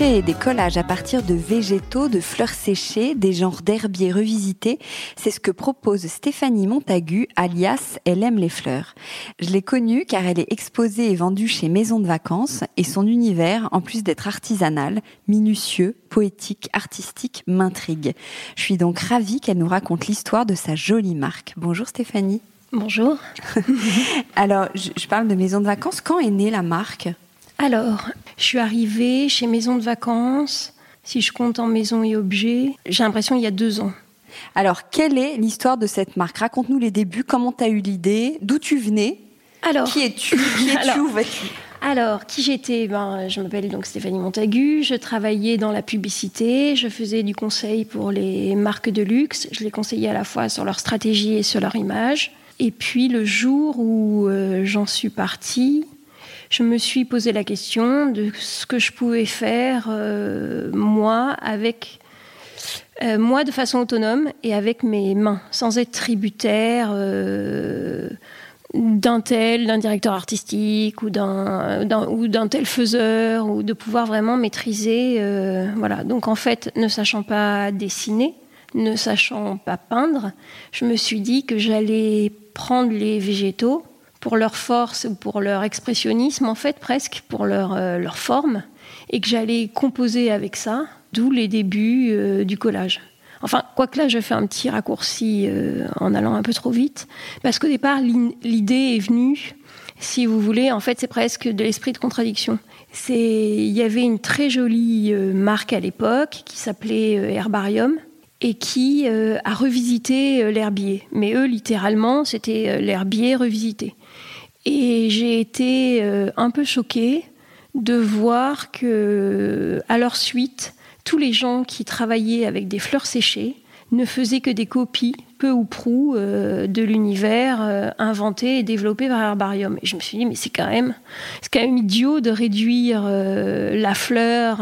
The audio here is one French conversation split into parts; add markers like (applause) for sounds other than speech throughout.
Créer des collages à partir de végétaux, de fleurs séchées, des genres d'herbiers revisités, c'est ce que propose Stéphanie Montagu, alias Elle aime les fleurs. Je l'ai connue car elle est exposée et vendue chez Maison de Vacances et son univers, en plus d'être artisanal, minutieux, poétique, artistique, m'intrigue. Je suis donc ravie qu'elle nous raconte l'histoire de sa jolie marque. Bonjour Stéphanie. Bonjour. (laughs) Alors, je parle de Maison de Vacances. Quand est née la marque? Alors, je suis arrivée chez Maison de Vacances, si je compte en maison et objets, j'ai l'impression il y a deux ans. Alors, quelle est l'histoire de cette marque? Raconte-nous les débuts, comment tu as eu l'idée, d'où tu venais? Alors, qui es-tu? Qui es-tu? (laughs) Où vas-tu? alors, qui j'étais? Ben, Je m'appelle donc Stéphanie Montagu, je travaillais dans la publicité, je faisais du conseil pour les marques de luxe, je les conseillais à la fois sur leur stratégie et sur leur image. Et puis le jour où euh, j'en suis partie, je me suis posé la question de ce que je pouvais faire euh, moi avec euh, moi de façon autonome et avec mes mains, sans être tributaire euh, d'un tel, d'un directeur artistique ou d'un, ou d'un tel faiseur, ou de pouvoir vraiment maîtriser. voilà. Donc en fait, ne sachant pas dessiner, ne sachant pas peindre, je me suis dit que j'allais prendre les végétaux pour leur force ou pour leur expressionnisme, en fait, presque, pour leur, euh, leur forme, et que j'allais composer avec ça, d'où les débuts euh, du collage. Enfin, quoique là, je fais un petit raccourci euh, en allant un peu trop vite, parce qu'au départ, l'idée est venue, si vous voulez, en fait, c'est presque de l'esprit de contradiction. Il y avait une très jolie marque à l'époque qui s'appelait Herbarium, et qui a revisité l'herbier. Mais eux, littéralement, c'était l'herbier revisité. Et j'ai été euh, un peu choquée de voir que, à leur suite, tous les gens qui travaillaient avec des fleurs séchées ne faisaient que des copies, peu ou prou, euh, de l'univers euh, inventé et développé par Herbarium. Et je me suis dit, mais c'est quand même, c'est quand même idiot de réduire la fleur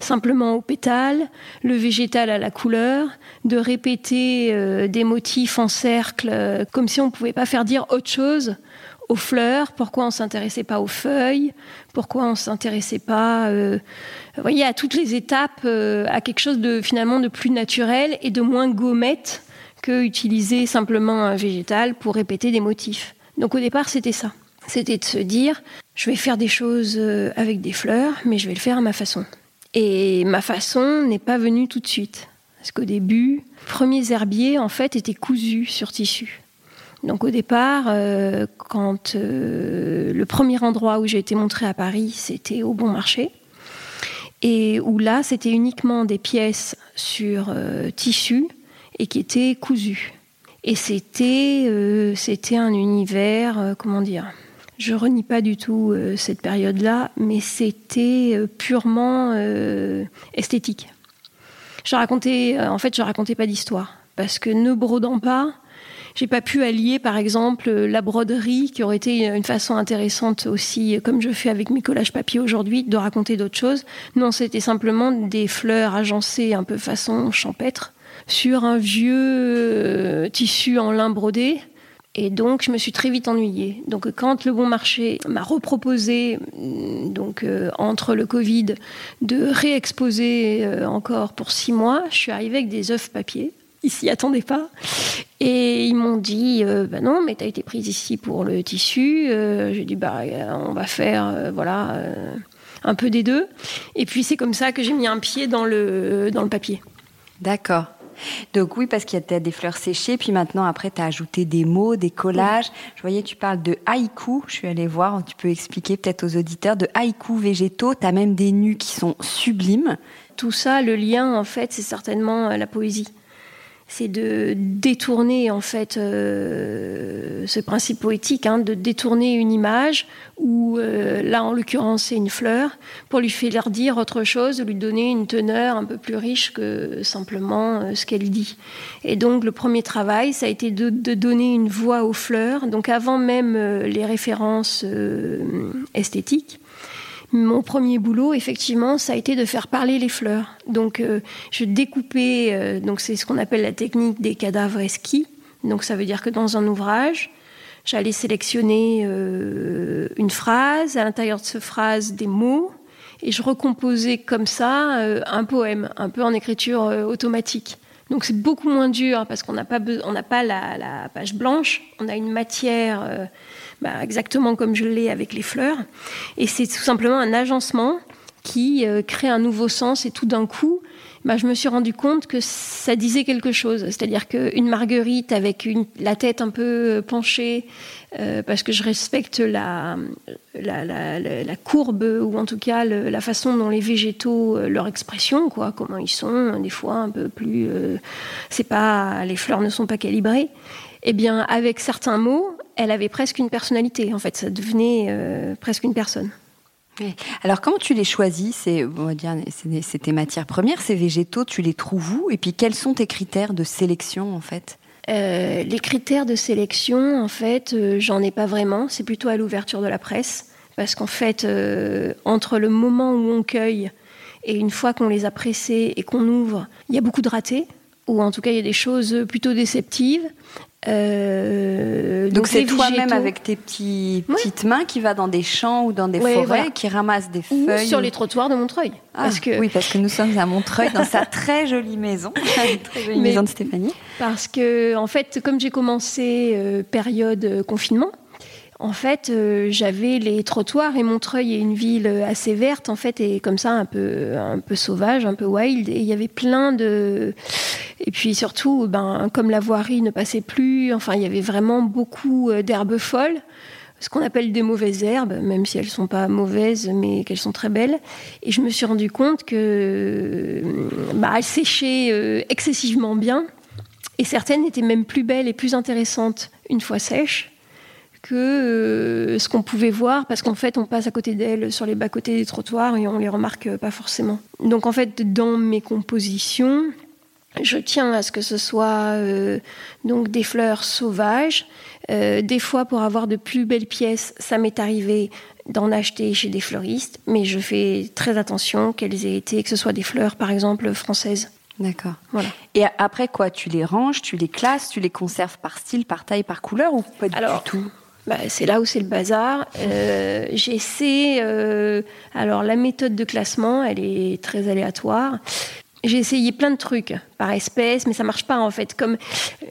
simplement au pétale, le végétal à la couleur, de répéter des motifs en cercle, comme si on ne pouvait pas faire dire autre chose aux fleurs, pourquoi on s'intéressait pas aux feuilles, pourquoi on s'intéressait pas, euh, voyez, à toutes les étapes, euh, à quelque chose de finalement de plus naturel et de moins gommette que utiliser simplement un végétal pour répéter des motifs. Donc au départ, c'était ça. C'était de se dire, je vais faire des choses euh, avec des fleurs, mais je vais le faire à ma façon. Et ma façon n'est pas venue tout de suite. Parce qu'au début, les premiers herbiers, en fait, étaient cousus sur tissu. Donc au départ, euh, quand euh, le premier endroit où j'ai été montrée à Paris, c'était au Bon Marché, et où là, c'était uniquement des pièces sur euh, tissu et qui étaient cousues. Et c'était c'était un univers, comment dire Je renie pas du tout cette période-là, mais c'était purement esthétique. Je racontais, en fait, je racontais pas d'histoire parce que ne brodant pas, j'ai pas pu allier, par exemple, la broderie, qui aurait été une façon intéressante aussi, comme je fais avec mes collages papier aujourd'hui, de raconter d'autres choses. Non, c'était simplement des fleurs agencées un peu façon champêtre sur un vieux, tissu en lin brodé. Et donc, je me suis très vite ennuyée. Donc, quand le Bon Marché m'a reproposé, mm, donc entre le Covid, de réexposer encore pour six mois, je suis arrivée avec des œufs papier. Ils s'y attendaient pas. Et ils m'ont dit, bah non, mais tu as été prise ici pour le tissu. J'ai dit, bah, on va faire, voilà un peu des deux. Et puis c'est comme ça que j'ai mis un pied dans le, dans le papier. D'accord. Donc oui, parce qu'il y a des fleurs séchées, puis maintenant après tu as ajouté des mots, des collages. Je voyais tu parles de haïku, je suis allée voir, tu peux expliquer peut-être aux auditeurs de haïku végétaux, tu as même des nus qui sont sublimes. Tout ça, le lien en fait, c'est certainement euh, la poésie c'est de détourner en fait euh, ce principe poétique, hein, de détourner une image ou euh, là en l'occurrence c'est une fleur pour lui faire dire autre chose, lui donner une teneur un peu plus riche que simplement euh, ce qu'elle dit. Et donc le premier travail ça a été de, de, donner une voix aux fleurs, donc avant même les références esthétiques mon premier boulot, effectivement, ça a été de faire parler les fleurs. Donc, euh, je découpais, euh, donc c'est ce qu'on appelle la technique des cadavres esquis. Donc, ça veut dire que dans un ouvrage, j'allais sélectionner euh, une phrase, à l'intérieur de cette phrase, des mots, et je recomposais comme ça un poème, un peu en écriture automatique. Donc, c'est beaucoup moins dur parce qu'on n'a pas, on pas la, page blanche, on a une matière bah, exactement comme je l'ai avec les fleurs. Et c'est tout simplement un agencement qui euh, crée un nouveau sens et tout d'un coup, bah, je me suis rendu compte que ça disait quelque chose. C'est-à-dire qu'une marguerite avec la tête un peu euh, penchée, euh, parce que je respecte la, courbe ou en tout cas la façon dont les végétaux, leur expression, quoi, comment ils sont, des fois un peu plus. c'est pas, les fleurs ne sont pas calibrées. Eh bien, avec certains mots, elle avait presque une personnalité. En fait, ça devenait euh, presque une personne. Alors, comment tu les choisis C'est, on va dire, c'est tes matières premières, ces végétaux, tu les trouves où? Et puis, quels sont tes critères de sélection, en fait? Euh, Les critères de sélection, en fait, euh, j'en ai pas vraiment. C'est plutôt à l'ouverture de la presse. Parce qu'en fait, entre le moment où on cueille et une fois qu'on les a pressés et qu'on ouvre, il y a beaucoup de ratés ou en tout cas il y a des choses plutôt déceptives. Euh, donc c'est toi-même avec tes petits, petites mains qui va dans des champs ou dans des forêts, qui ramasse des feuilles. Ou sur les trottoirs de Montreuil. Ah, parce que... Oui, parce que nous sommes à Montreuil, dans sa (laughs) très jolie maison, (laughs) très jolie maison de Stéphanie. Parce que, en fait, comme j'ai commencé euh, période euh, confinement, en fait, euh, j'avais les trottoirs et Montreuil est une ville assez verte, en fait, et comme ça, un peu, un peu sauvage, un peu wild. Et il y avait plein de. Et puis surtout, ben, comme la voirie ne passait plus, enfin, il y avait vraiment beaucoup euh, d'herbes folles ce qu'on appelle des mauvaises herbes, même si elles ne sont pas mauvaises, mais qu'elles sont très belles. Et je me suis rendu compte que bah, elles séchaient euh, excessivement bien, et certaines étaient même plus belles et plus intéressantes une fois sèches que euh, ce qu'on pouvait voir, parce qu'en fait, on passe à côté d'elles sur les bas-côtés des trottoirs et on les remarque pas forcément. Donc en fait, dans mes compositions, je tiens à ce que ce soit euh, donc des fleurs sauvages. Euh, des fois, pour avoir de plus belles pièces, ça m'est arrivé d'en acheter chez des fleuristes, mais je fais très attention qu'elles aient été, que ce soit des fleurs, par exemple, françaises. D'accord. Voilà. Et après quoi Tu les ranges, tu les classes, tu les conserves par style, par taille, par couleur ou pas du tout? Bah, c'est là où c'est le bazar. Euh, J'essaie. Euh, alors, la méthode de classement, elle est très aléatoire. J'ai essayé plein de trucs par espèce, mais ça marche pas en fait. Comme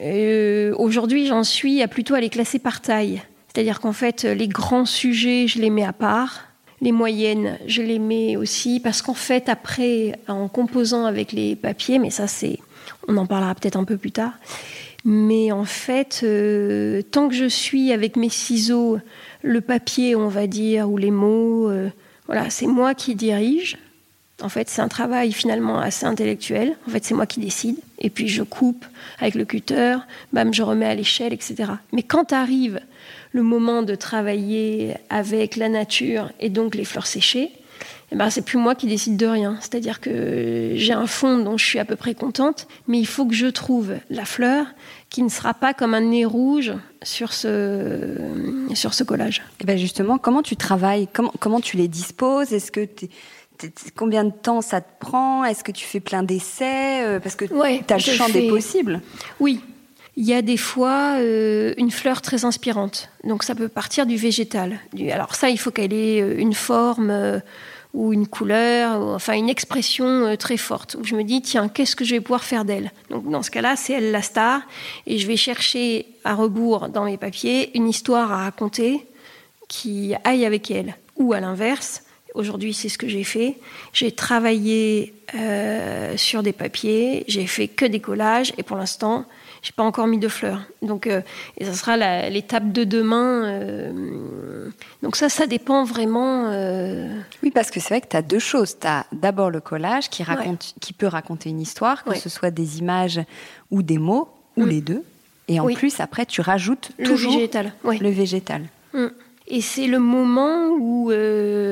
euh, aujourd'hui, j'en suis à plutôt à les classer par taille. C'est-à-dire qu'en fait, les grands sujets, je les mets à part. Les moyennes, je les mets aussi parce qu'en fait, après, en composant avec les papiers, mais ça, c'est, on en parlera peut-être un peu plus tard. Mais en fait, euh, tant que je suis avec mes ciseaux, le papier, on va dire, ou les mots, euh, voilà, c'est moi qui dirige. En fait, c'est un travail finalement assez intellectuel. En fait, c'est moi qui décide. Et puis, je coupe avec le cutter, bam, je remets à l'échelle, etc. Mais quand arrive le moment de travailler avec la nature et donc les fleurs séchées, eh ben, c'est plus moi qui décide de rien. C'est-à-dire que j'ai un fond dont je suis à peu près contente, mais il faut que je trouve la fleur qui ne sera pas comme un nez rouge sur ce, sur ce collage. Et eh ben justement, comment tu travailles? Comment, comment tu les disposes? Est-ce que combien de temps ça te prend? Est-ce que tu fais plein d'essais? Euh, Parce que tu as le champ des possibles. Oui, il y a des fois euh, une fleur très inspirante. Donc ça peut partir du végétal. alors ça, il faut qu'elle ait euh, une forme euh, ou une couleur, enfin une expression très forte. Où je me dis, tiens, qu'est-ce que je vais pouvoir faire d'elle? Donc dans ce cas-là, c'est elle la star. Et je vais chercher à rebours dans mes papiers une histoire à raconter qui aille avec elle. Ou à l'inverse, Aujourd'hui, c'est ce que j'ai fait. J'ai travaillé sur des papiers, j'ai fait que des collages, et pour l'instant, j'ai pas encore mis de fleurs. Donc, euh, et ça sera l'étape de demain. Euh, donc ça, ça dépend vraiment. Euh, oui, parce que c'est vrai que tu as deux choses. Tu as d'abord le collage qui, raconte, qui peut raconter une histoire, que ce soit des images ou des mots, ou mm. les deux. Et en plus, après, tu rajoutes le toujours végétal. le végétal. Mm. Et c'est le moment où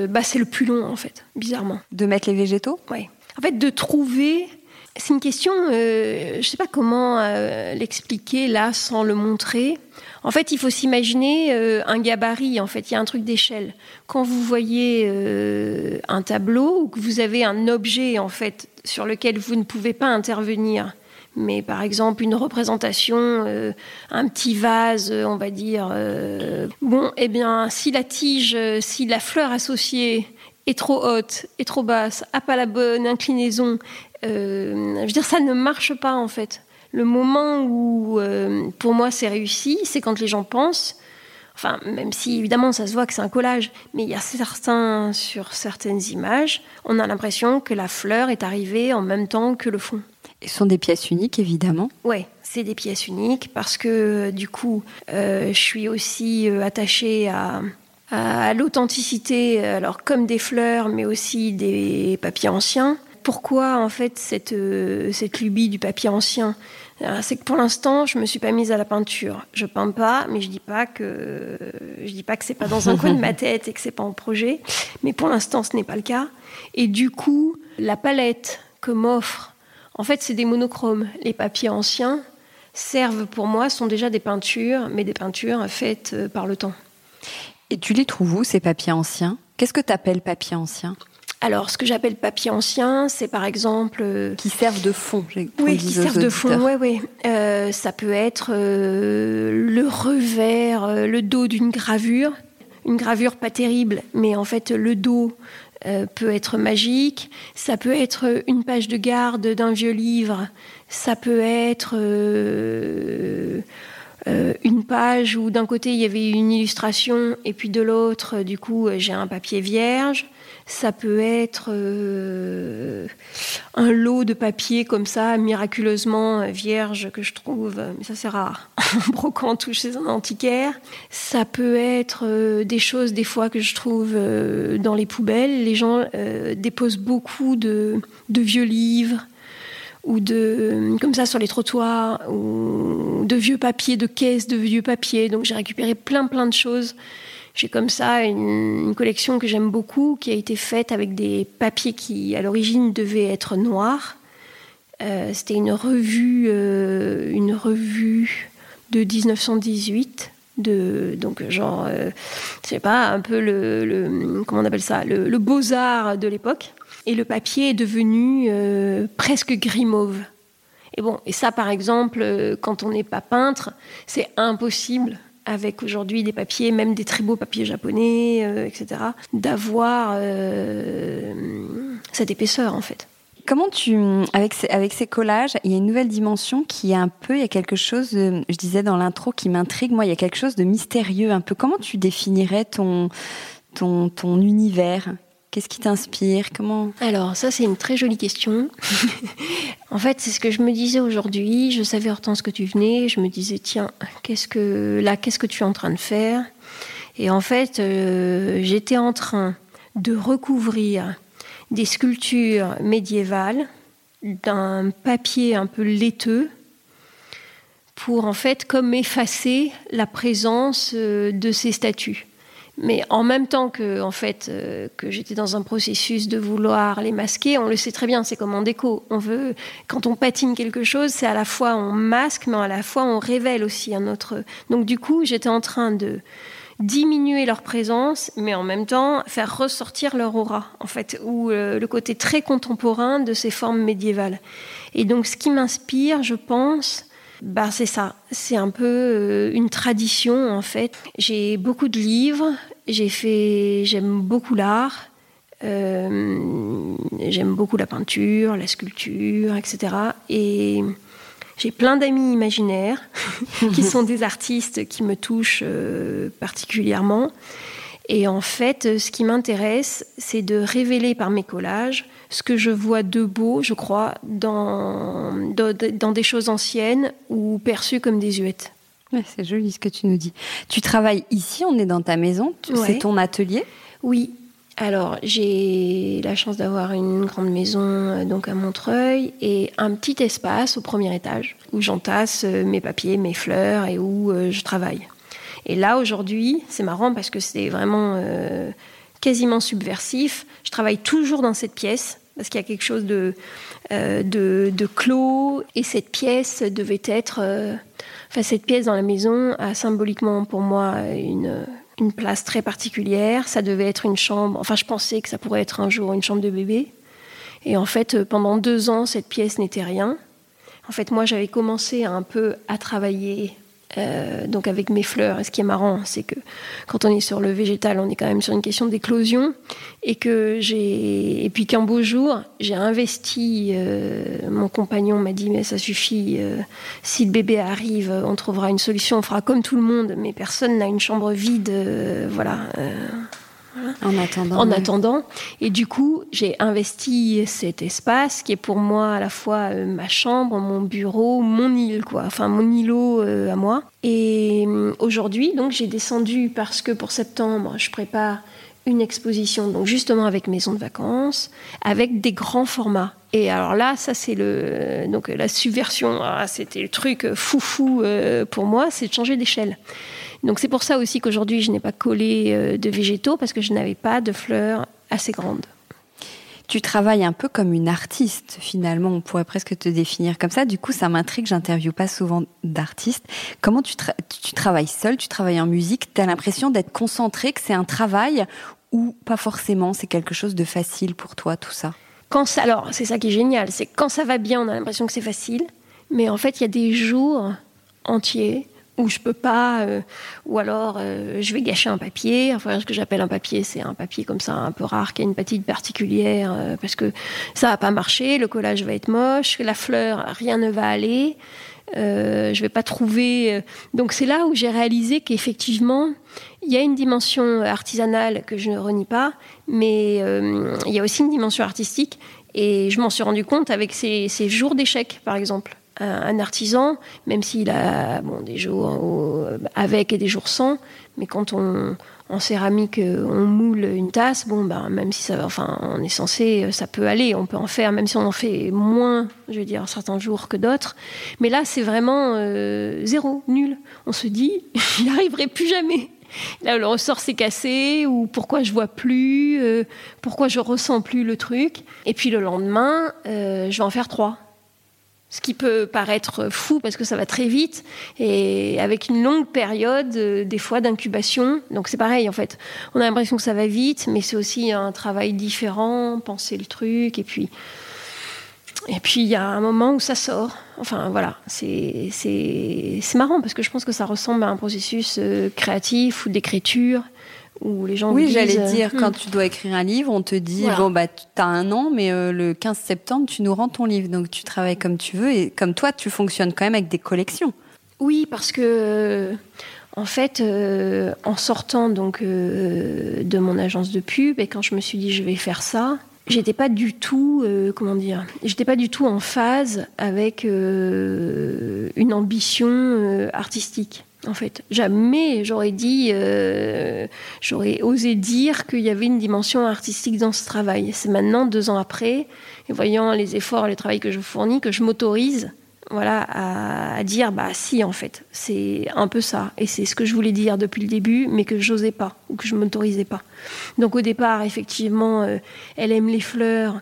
bah, c'est le plus long, en fait, bizarrement. De mettre les végétaux? Oui. En fait, de trouver c'est une question, euh, je ne sais pas comment euh, l'expliquer là sans le montrer. En fait, il faut s'imaginer euh, un gabarit, en fait, il y a un truc d'échelle. Quand vous voyez un tableau ou que vous avez un objet, en fait, sur lequel vous ne pouvez pas intervenir, mais par exemple une représentation, un petit vase, on va dire, bon, eh bien, si la tige, si la fleur associée est trop haute, est trop basse, a pas la bonne inclinaison, euh, je veux dire, ça ne marche pas en fait. Le moment où, euh, pour moi, c'est réussi, c'est quand les gens pensent. Enfin, même si évidemment ça se voit que c'est un collage, mais il y a certains sur certaines images, on a l'impression que la fleur est arrivée en même temps que le fond. Et ce sont des pièces uniques, évidemment. Oui, c'est des pièces uniques parce que du coup, euh, je suis aussi attachée à, à l'authenticité, alors comme des fleurs, mais aussi des papiers anciens pourquoi en fait cette, euh, cette lubie du papier ancien? Euh, c'est que pour l'instant, je me suis pas mise à la peinture. Je peins pas, mais je dis pas que je dis pas que c'est pas dans un coin de ma (laughs) tête et que c'est pas en projet. Mais pour l'instant, ce n'est pas le cas. Et du coup, la palette que m'offre, en fait, c'est des monochromes. Les papiers anciens servent pour moi sont déjà des peintures, mais des peintures faites euh, par le temps. Et tu les trouves où ces papiers anciens? Qu'est-ce que tu appelles papier ancien? Alors, ce que j'appelle papier ancien, c'est par exemple... Euh, qui servent de fond. Oui, qui servent de fond, oui, oui. Euh, ça peut être euh, le revers, le dos d'une gravure. Une gravure pas terrible, mais en fait, le dos peut être magique. Ça peut être une page de garde d'un vieux livre. Ça peut être... une page où d'un côté il y avait une illustration et puis de l'autre, du coup, j'ai un papier vierge. Ça peut être euh, un lot de papier comme ça, miraculeusement vierge, que je trouve, mais ça c'est rare, (laughs) en tout chez un antiquaire. Ça peut être euh, des choses des fois que je trouve euh, dans les poubelles. Les gens déposent beaucoup de, de, vieux livres ou de comme ça sur les trottoirs ou de vieux papiers, de caisses de vieux papiers. Donc j'ai récupéré plein plein de choses j'ai comme ça une, collection que j'aime beaucoup, qui a été faite avec des papiers qui, à l'origine, devaient être noirs. Euh, c'était une revue, euh, une revue de 1918, de donc genre, euh, je sais pas, un peu le, comment on appelle ça, le, beaux arts de l'époque. Et le papier est devenu presque gris mauve. Et bon, et ça, par exemple, quand on n'est pas peintre, c'est impossible avec aujourd'hui des papiers, même des très beaux papiers japonais, euh, etc., d'avoir euh, cette épaisseur en fait. Comment tu, avec ces, collages, il y a une nouvelle dimension qui est un peu, il y a quelque chose, je disais dans l'intro, qui m'intrigue. Moi, il y a quelque chose de mystérieux un peu. Comment tu définirais ton, ton univers? Qu'est-ce qui t'inspire? Comment? Alors ça c'est une très jolie question. (laughs) en fait c'est ce que je me disais aujourd'hui. Je savais Hortense que tu venais. Je me disais tiens qu'est-ce que là qu'est-ce que tu es en train de faire? Et en fait euh, j'étais en train de recouvrir des sculptures médiévales d'un papier un peu laiteux pour en fait comme effacer la présence euh, de ces statues. Mais en même temps que, en fait, euh, que j'étais dans un processus de vouloir les masquer, on le sait très bien, c'est comme en déco. On veut, quand on patine quelque chose, c'est à la fois on masque, mais à la fois on révèle aussi un autre. Donc du coup, j'étais en train de diminuer leur présence, mais en même temps faire ressortir leur aura, en fait, ou euh, le côté très contemporain de ces formes médiévales. Et donc, ce qui m'inspire, je pense, Bah c'est ça, c'est un peu une tradition en fait. J'ai beaucoup de livres, j'ai fait, j'aime beaucoup l'art. j'aime beaucoup la peinture, la sculpture, etc. Et j'ai plein d'amis imaginaires (laughs) qui sont des artistes qui me touchent euh, particulièrement. Et en fait, ce qui m'intéresse, c'est de révéler par mes collages ce que je vois de beau, je crois, dans, dans, des choses anciennes ou perçues comme des huettes. c'est joli ce que tu nous dis. Tu travailles ici, on est dans ta maison, c'est ton atelier Oui, alors, j'ai la chance d'avoir une grande maison euh, donc à Montreuil et un petit espace au premier étage où j'entasse euh, mes papiers, mes fleurs et où euh, je travaille. Et là, aujourd'hui, c'est marrant parce que c'est vraiment quasiment subversif. Je travaille toujours dans cette pièce parce qu'il y a quelque chose de, de, clos et cette pièce devait être. enfin, cette pièce dans la maison a symboliquement pour moi une une place très particulière. Ça devait être une chambre. Enfin, je pensais que ça pourrait être un jour une chambre de bébé. Et en fait, euh, pendant deux ans, cette pièce n'était rien. En fait, moi, j'avais commencé un peu à travailler euh, donc avec mes fleurs. Et ce qui est marrant, c'est que quand on est sur le végétal, on est quand même sur une question d'éclosion, et que j'ai et puis qu'un beau jour, j'ai investi. Euh, mon compagnon m'a dit mais ça suffit. Euh, si le bébé arrive, on trouvera une solution. On fera comme tout le monde, mais personne n'a une chambre vide. voilà. En attendant. En attendant. Et du coup, j'ai investi cet espace qui est pour moi à la fois euh, ma chambre, mon bureau, mon île, quoi. Enfin, mon îlot euh, à moi. Et euh, aujourd'hui, donc, j'ai descendu parce que pour septembre, je prépare une exposition, donc justement avec maison de vacances, avec des grands formats. Et alors là, ça c'est le donc la subversion. Ah, c'était le truc foufou pour moi, c'est de changer d'échelle. Donc c'est pour ça aussi qu'aujourd'hui je n'ai pas collé euh, de végétaux parce que je n'avais pas de fleurs assez grandes. Tu travailles un peu comme une artiste finalement, on pourrait presque te définir comme ça. Du coup, ça m'intrigue, j'interviewe pas souvent d'artistes. Comment tu, travailles seul, tu travailles en musique, tu as l'impression d'être concentré, que c'est un travail ou pas forcément, c'est quelque chose de facile pour toi tout ça? Quand ça, alors c'est ça qui est génial, c'est quand ça va bien, on a l'impression que c'est facile, mais en fait il y a des jours entiers ou je peux pas, euh, ou alors euh, je vais gâcher un papier. Enfin, ce que j'appelle un papier, c'est un papier comme ça, un peu rare, qui a une patine particulière, euh, parce que ça va pas marcher, le collage va être moche, la fleur, rien ne va aller. je vais pas trouver. Donc c'est là où j'ai réalisé qu'effectivement, il y a une dimension artisanale que je ne renie pas, mais il y a aussi une dimension artistique. Et je m'en suis rendu compte avec ces, ces jours d'échecs, par exemple un artisan, même s'il a bon, des jours avec et des jours sans, mais quand on en céramique on moule une tasse, bon ben même si ça, enfin on est censé, ça peut aller, on peut en faire, même si on en fait moins, je veux dire certains jours que d'autres, mais là c'est vraiment euh, zéro, nul. On se dit, (laughs) il n'arriverait plus jamais. Là, le ressort s'est cassé, ou pourquoi je vois plus, euh, pourquoi je ressens plus le truc. Et puis le lendemain, euh, je vais en faire trois ce qui peut paraître fou parce que ça va très vite et avec une longue période euh, des fois d'incubation. Donc c'est pareil en fait. On a l'impression que ça va vite, mais c'est aussi un travail différent, penser le truc et puis et puis il y a un moment où ça sort. Enfin voilà, c'est c'est marrant parce que je pense que ça ressemble à un processus euh, créatif ou d'écriture les gens Oui, j'allais dire, euh, quand hmm. tu dois écrire un livre, on te dit, bon, bah, tu as un an, mais euh, le 15 septembre, tu nous rends ton livre. Donc, tu travailles comme tu veux et comme toi, tu fonctionnes quand même avec des collections. Oui, parce que, euh, en fait, en sortant donc de mon agence de pub et quand je me suis dit, je vais faire ça, j'étais pas du tout, comment dire, j'étais pas du tout en phase avec une ambition artistique en fait. Jamais j'aurais dit, euh, j'aurais osé dire qu'il y avait une dimension artistique dans ce travail. C'est maintenant, deux ans après, et voyant les efforts, les travaux que je fournis, que je m'autorise voilà, à, dire, bah si, en fait, c'est un peu ça. Et c'est ce que je voulais dire depuis le début, mais que j'osais pas, ou que je m'autorisais pas. Donc au départ, effectivement, euh, elle aime les fleurs.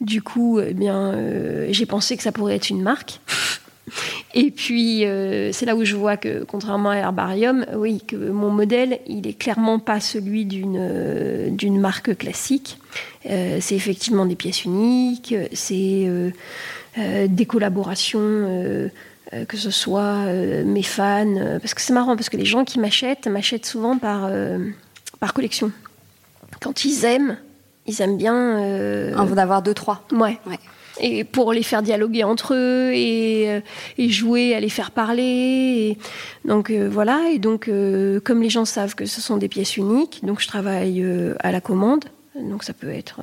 Du coup, eh bien, euh, j'ai pensé que ça pourrait être une marque. Et puis, euh, c'est là où je vois que, contrairement à Herbarium, oui, que mon modèle, il est clairement pas celui d'une euh, d'une marque classique. Euh, c'est effectivement des pièces uniques, c'est des collaborations euh, que ce soit mes fans, parce que c'est marrant, parce que les gens qui m'achètent, m'achètent souvent par, par collection. Quand ils aiment, ils aiment bien... En d'avoir deux, trois. Ouais. ouais et pour les faire dialoguer entre eux et, euh, et jouer à les faire parler. donc euh, voilà, et donc euh, comme les gens savent que ce sont des pièces uniques, donc je travaille à la commande. Donc ça peut être...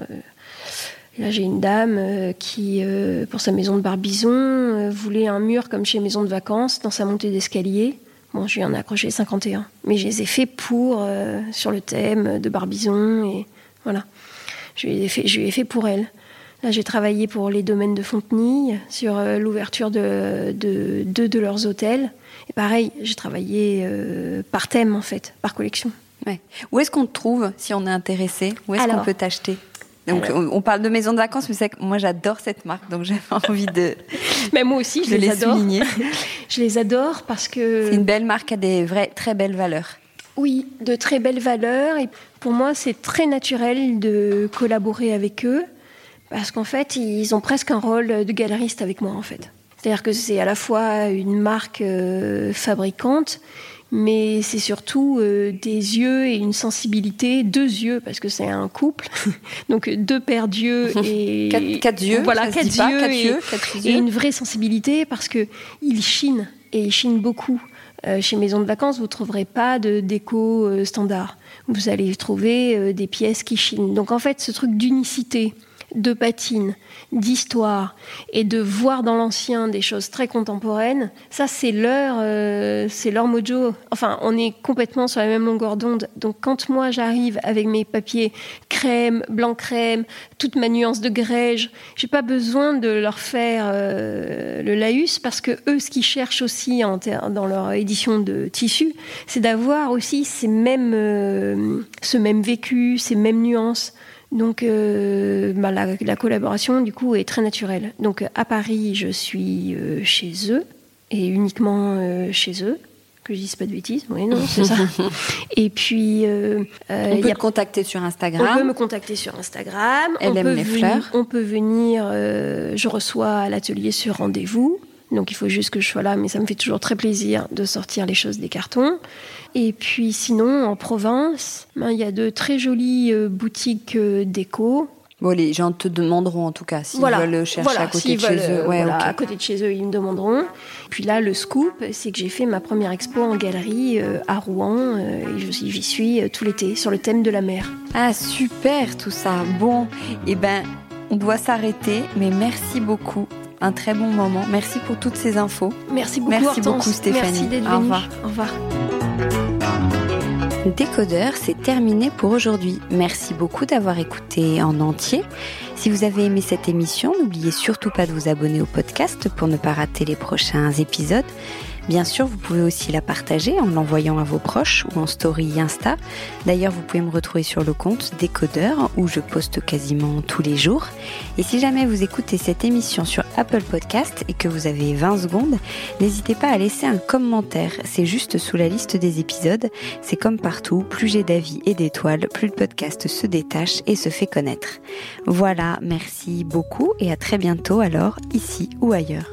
Là, j'ai une dame qui, pour sa maison de Barbizon, voulait un mur comme chez Maison de Vacances dans sa montée d'escalier. Bon, je lui en ai accroché 51. Mais je les ai faits pour, sur le thème de Barbizon. Et voilà. Je lui ai fait, je lui ai fait pour elle. Là, j'ai travaillé pour les domaines de Fontenille sur euh, l'ouverture de deux de, leurs hôtels. Et pareil, j'ai travaillé euh, par thème, en fait, par collection. Ouais. Où est-ce qu'on te trouve si on est intéressé? Où est-ce qu'on peut t'acheter? Donc, on, parle de maison de vacances, mais c'est que moi j'adore cette marque, donc j'avais (laughs) envie de. (laughs) mais moi aussi, je les, adore. (laughs) je les adore parce que. C'est une belle marque à des vraies, très belles valeurs. Oui, de très belles valeurs. Et pour moi, c'est très naturel de collaborer avec eux. Parce qu'en fait, ils ont presque un rôle de galeriste avec moi, en fait. C'est-à-dire que c'est à la fois une marque euh, fabricante, mais c'est surtout euh, des yeux et une sensibilité, deux yeux, parce que c'est un couple, (laughs) donc deux paires d'yeux (laughs) et quatre, yeux, voilà, quatre, yeux, et, une vraie sensibilité, parce que ils chinent et ils chinent beaucoup. Euh, chez Maison de Vacances, vous ne trouverez pas de déco standard. Vous allez trouver des pièces qui chinent. Donc en fait, ce truc d'unicité, de patine, d'histoire et de voir dans l'ancien des choses très contemporaines, ça c'est leur, euh, c'est leur mojo. Enfin, on est complètement sur la même longueur d'onde. Donc quand moi j'arrive avec mes papiers crème, blanc crème, toute ma nuance de grège, j'ai pas besoin de leur faire euh, le laïus parce que eux, ce qu'ils cherchent aussi dans leur édition de tissu, c'est d'avoir aussi ces mêmes, euh, ce même vécu, ces mêmes nuances. Donc euh, bah, la, collaboration du coup est très naturelle. Donc à Paris, je suis euh, chez eux et uniquement euh, chez eux. Que je dise pas de bêtises, oui, non, c'est ça. (laughs) Et puis, on peut te contacter sur Instagram. On peut me contacter sur Instagram. Elle on aime les fleurs. On peut venir. je reçois à l'atelier sur rendez-vous. Donc il faut juste que je sois là, mais ça me fait toujours très plaisir de sortir les choses des cartons. Et puis sinon, en province, ben, il y a de très jolies euh, boutiques euh, déco. Bon, les gens te demanderont en tout cas s'ils veulent chercher à côté de chez eux. Ouais, À côté de chez eux, ils me demanderont. Puis là, le scoop, c'est que j'ai fait ma première expo en galerie euh, à Rouen et j'y suis tout l'été sur le thème de la mer. Ah super tout ça. Bon, et eh ben on doit s'arrêter, mais merci beaucoup un très bon moment. Merci pour toutes ces infos. Merci beaucoup. Merci beaucoup Stéphanie. Merci Au revoir. Au revoir. Décodeur, c'est terminé pour aujourd'hui. Merci beaucoup d'avoir écouté en entier. Si vous avez aimé cette émission, n'oubliez surtout pas de vous abonner au podcast pour ne pas rater les prochains épisodes. Bien sûr, vous pouvez aussi la partager en l'envoyant à vos proches ou en story Insta. D'ailleurs, vous pouvez me retrouver sur le compte Décodeur où je poste quasiment tous les jours. Et si jamais vous écoutez cette émission sur Apple Podcast et que vous avez 20 secondes, n'hésitez pas à laisser un commentaire. C'est juste sous la liste des épisodes. C'est comme partout, plus j'ai d'avis et d'étoiles, plus le podcast se détache et se fait connaître. Voilà, merci beaucoup et à très bientôt alors, ici ou ailleurs.